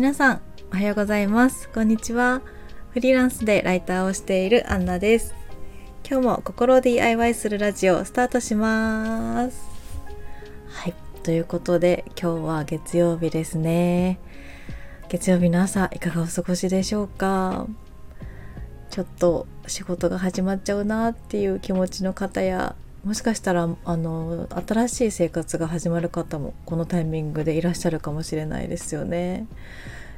皆さんおはようございます。こんにちは。フリーランスでライターをしているアンナです。今日も心 DIY するラジオスタートします。はい。ということで今日は月曜日ですね。月曜日の朝いかがお過ごしでしょうか？ちょっと仕事が始まっちゃうなっていう気持ちの方やもしかしたらあの新しい生活が始まる方もこのタイミングでいらっしゃるかもしれないですよね。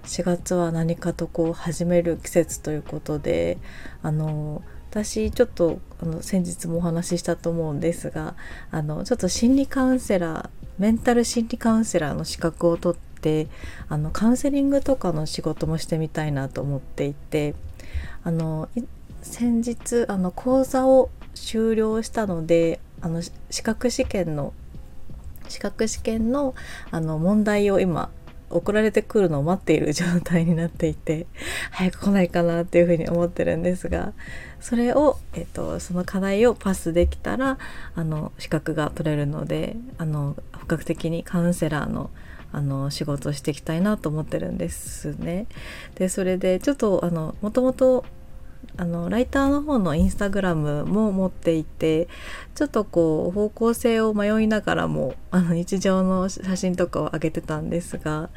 4月は何かとこう始める季節ということであの私ちょっとあの先日もお話ししたと思うんですがあのちょっと心理カウンセラーメンタル心理カウンセラーの資格を取ってあのカウンセリングとかの仕事もしてみたいなと思っていてあの先日あの講座を終了したのであの資格試験の資格試験のあの問題を今送られてくるのを待っている状態になっていて 早く来ないかなっていうふうに思ってるんですがそれを、えっと、その課題をパスできたらあの資格が取れるのであの本格的にカウンセラーのあの仕事をしていきたいなと思ってるんですね。でそれでちょっとあのもともとあのライターの方のインスタグラムも持っていてちょっとこう方向性を迷いながらもあの日常の写真とかを上げてたんですが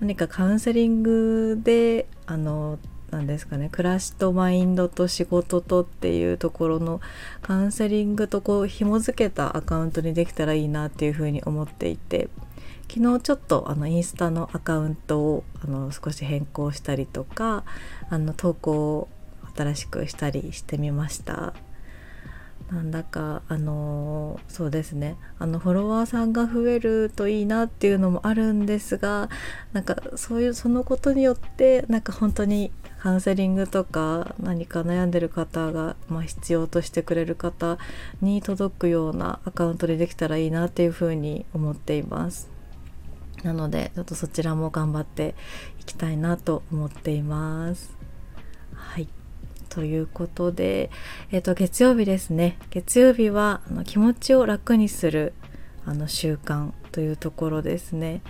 何かカウンセリングであのなんですかね暮らしとマインドと仕事とっていうところのカウンセリングとこう紐付けたアカウントにできたらいいなっていうふうに思っていて昨日ちょっとあのインスタのアカウントをあの少し変更したりとかあの投稿新しくしたりしてみました。なんだかあのそうですね。あのフォロワーさんが増えるといいなっていうのもあるんですがなんかそういうそのことによってなんか本当にカウンセリングとか何か悩んでる方が、まあ、必要としてくれる方に届くようなアカウントでできたらいいなっていうふうに思っています。なのでちょっとそちらも頑張っていきたいなと思っています。はい。ということで、えっ、ー、と、月曜日ですね。月曜日はあの気持ちを楽にするあの習慣というところですね。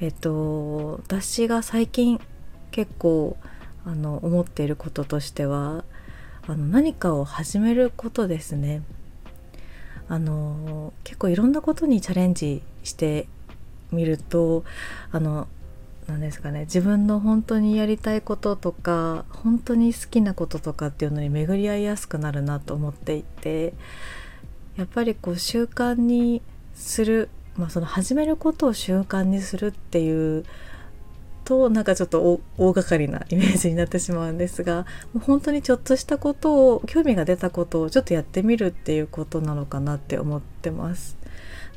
えっ、ー、と、私が最近結構あの思っていることとしてはあの何かを始めることですね。あの結構いろんなことにチャレンジしてみるとあのなんですかね自分の本当にやりたいこととか本当に好きなこととかっていうのに巡り合いやすくなるなと思っていてやっぱりこう習慣にする、まあ、その始めることを習慣にするっていうとなんかちょっと大掛かりなイメージになってしまうんですがもう本当にちょっとしたことを興味が出たことをちょっとやってみるっていうことなのかなって思ってます。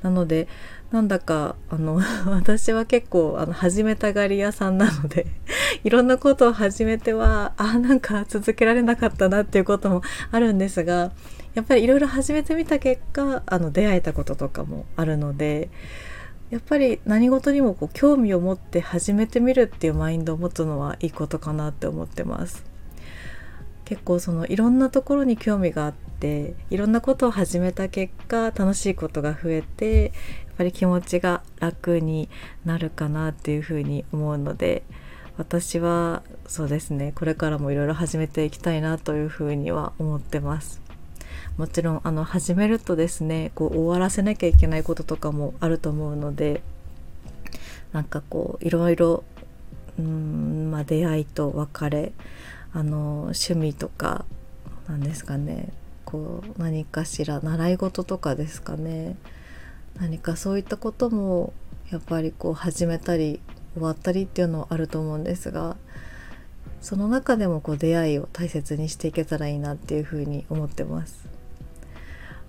なのでなんだかあの 私は結構あの始めたがり屋さんなので いろんなことを始めてはあなんか続けられなかったなっていうことも あるんですがやっぱりいろいろ始めてみた結果あの出会えたこととかもあるのでやっぱり何事にもこう興味を持って始めてみるっていうマインドを持つのはいいことかなって思ってます。結構そのいろんなところに興味があっていろんなことを始めた結果楽しいことが増えてやっぱり気持ちが楽になるかなっていうふうに思うので私はそうですねこれからもいろいろ始めていきたいなというふうには思ってます。もちろんあの始めるとですねこう終わらせなきゃいけないこととかもあると思うのでなんかこういろいろうん、まあ、出会いと別れあの趣味とかなんですかねこう何かしら習い事とかですかね何かそういったこともやっぱりこう始めたり終わったりっていうのはあると思うんですがその中でもこう出会いを大切にしていけたらいいなっていうふうに思ってます。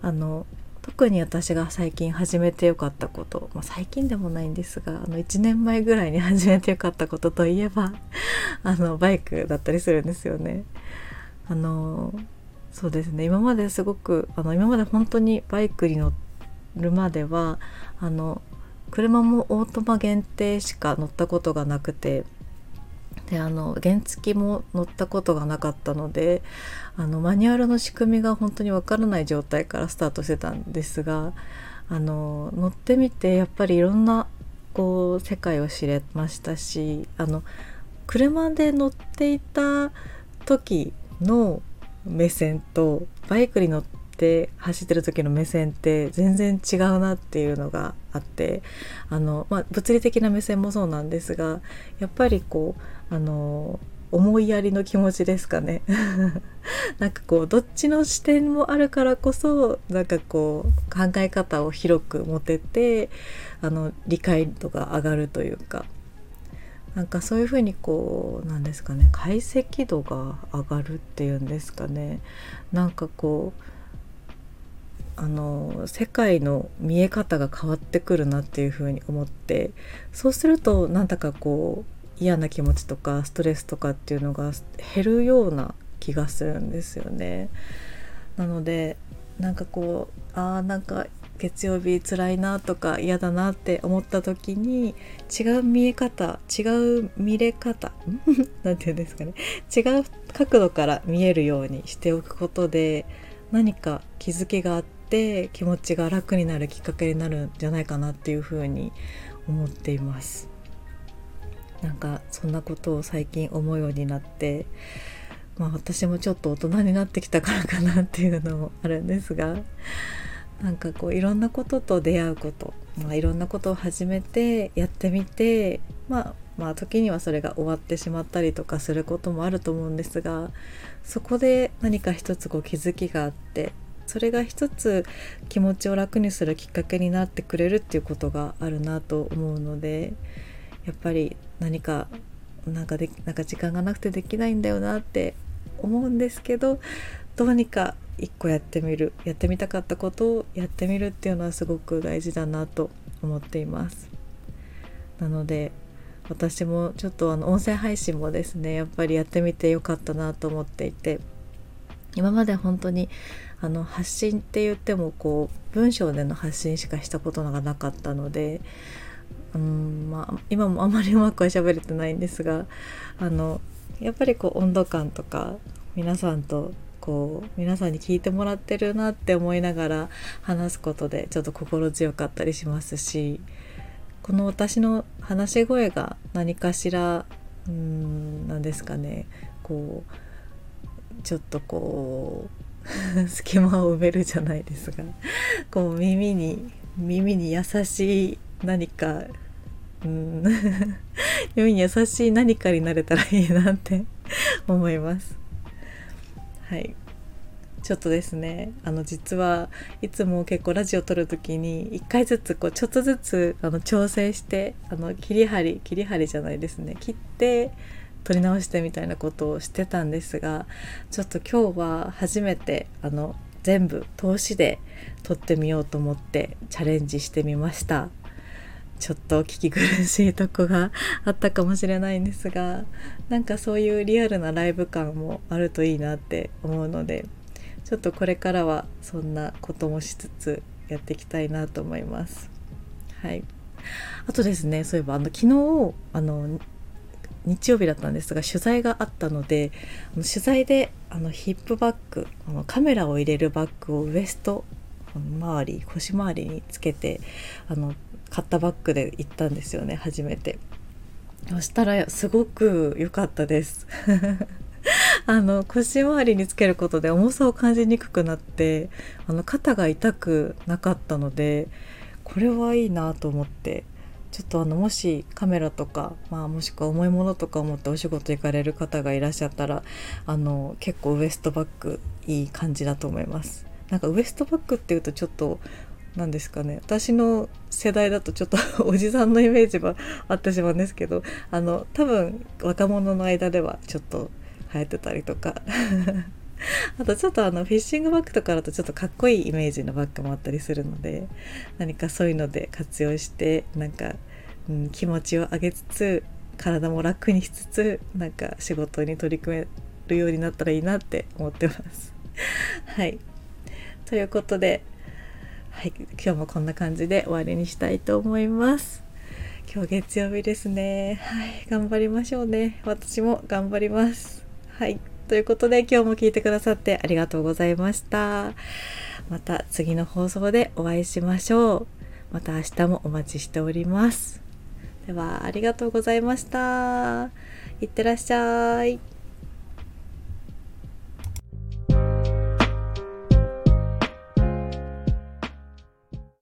あの特に私が最近始めてよかったこと、まあ、最近でもないんですがあの1年前ぐらいに始めてよかったことといえば あのバイクだったりするんですよね。あのそうですね今まですごくあの今まで本当にバイクに乗るまではあの車もオートマ限定しか乗ったことがなくてであの原付も乗ったことがなかったのであのマニュアルの仕組みが本当にわからない状態からスタートしてたんですがあの乗ってみてやっぱりいろんなこう世界を知れましたしあの車で乗っていた時の目線とバイクに乗って走ってる時の目線って全然違うなっていうのがあってあの、まあ、物理的な目線もそうなんですがやっぱりこうあの思いやりの気持ちですかね。なんかこうどっちの視点もあるからこそなんかこう考え方を広く持ててあの理解度が上がるというか。なんかそういうふうにこうなんですかね解析度が上がるっていうんですかね。なんかこうあの世界の見え方が変わってくるなっていうふうに思ってそうするとなんだかこう嫌な気持ちとかストレスとかっていうのが減るような気がするんですよね。なのでなんかこうあーなんか月曜日辛いなとか嫌だなって思った時に違う見え方違う見れ方 何て言うんですかね違う角度から見えるようにしておくことで何か気づきがあって気持ちが楽になるきっかけになるんじゃないかなっていうふうに思っています。なんかそんなことを最近思うようになってまあ私もちょっと大人になってきたからかなっていうのもあるんですがなんかこういろんなことと出会うこと、まあ、いろんなことを始めてやってみて、まあ、まあ時にはそれが終わってしまったりとかすることもあると思うんですがそこで何か一つこう気づきがあってそれが一つ気持ちを楽にするきっかけになってくれるっていうことがあるなと思うのでやっぱり何かなんかでなんか時間がなくてできないんだよなって思うんですけどどうにか一個やってみるやってみたかったことをやってみるっていうのはすごく大事だなと思っています。なので私もちょっとあの音声配信もですねやっぱりやってみてよかったなと思っていて今まで本当にあの発信って言ってもこう文章での発信しかしたことがなかったのでうんまあ今もあまりうまくは喋れてないんですがあのやっぱりこう温度感とか皆さんとこう皆さんに聞いてもらってるなって思いながら話すことでちょっと心強かったりしますしこの私の話し声が何かしらうん何ですかねこうちょっとこう 隙間を埋めるじゃないですがこう耳に耳に優しい何かうん。に優しい何かになれたらいいなって 思います。はい。ちょっとですねあの実はいつも結構ラジオ撮る時に1回ずつこうちょっとずつあの調整してあの切り張り切り張りじゃないですね。切って撮り直してみたいなことをしてたんですがちょっと今日は初めてあの全部通しで撮ってみようと思ってチャレンジしてみました。ちょっと聞き苦しいとこがあったかもしれないんですがなんかそういうリアルなライブ感もあるといいなって思うのでちょっとこれからはそんなこともしつつやっていきたいなと思います。はい、あとですねそういえばあの昨日あの日曜日だったんですが取材があったのであの取材であのヒップバッグあのカメラを入れるバッグをウエスト周り腰回りにつけてあの買ったバッグで行ったんですよね初めてそしたらすごく良かったです あの腰回りにつけることで重さを感じにくくなってあの肩が痛くなかったのでこれはいいなと思ってちょっとあのもしカメラとか、まあ、もしくは重いものとかを持ってお仕事行かれる方がいらっしゃったらあの結構ウエストバッグいい感じだと思います。なんかウエストバッグっていうとちょっと何ですかね。私の世代だとちょっと おじさんのイメージは あってしまうんですけどあの多分若者の間ではちょっと流行ってたりとか。あとちょっとあのフィッシングバッグとかだとちょっとかっこいいイメージのバッグもあったりするので何かそういうので活用してなんか、うん、気持ちを上げつつ体も楽にしつつなんか仕事に取り組めるようになったらいいなって思ってます。はい。ということではい今日もこんな感じで終わりにしたいと思います。今日月曜日ですね。はい頑張りましょうね。私も頑張ります。はいということで今日も聞いてくださってありがとうございました。また次の放送でお会いしましょう。また明日もお待ちしております。ではありがとうございました。いってらっしゃい。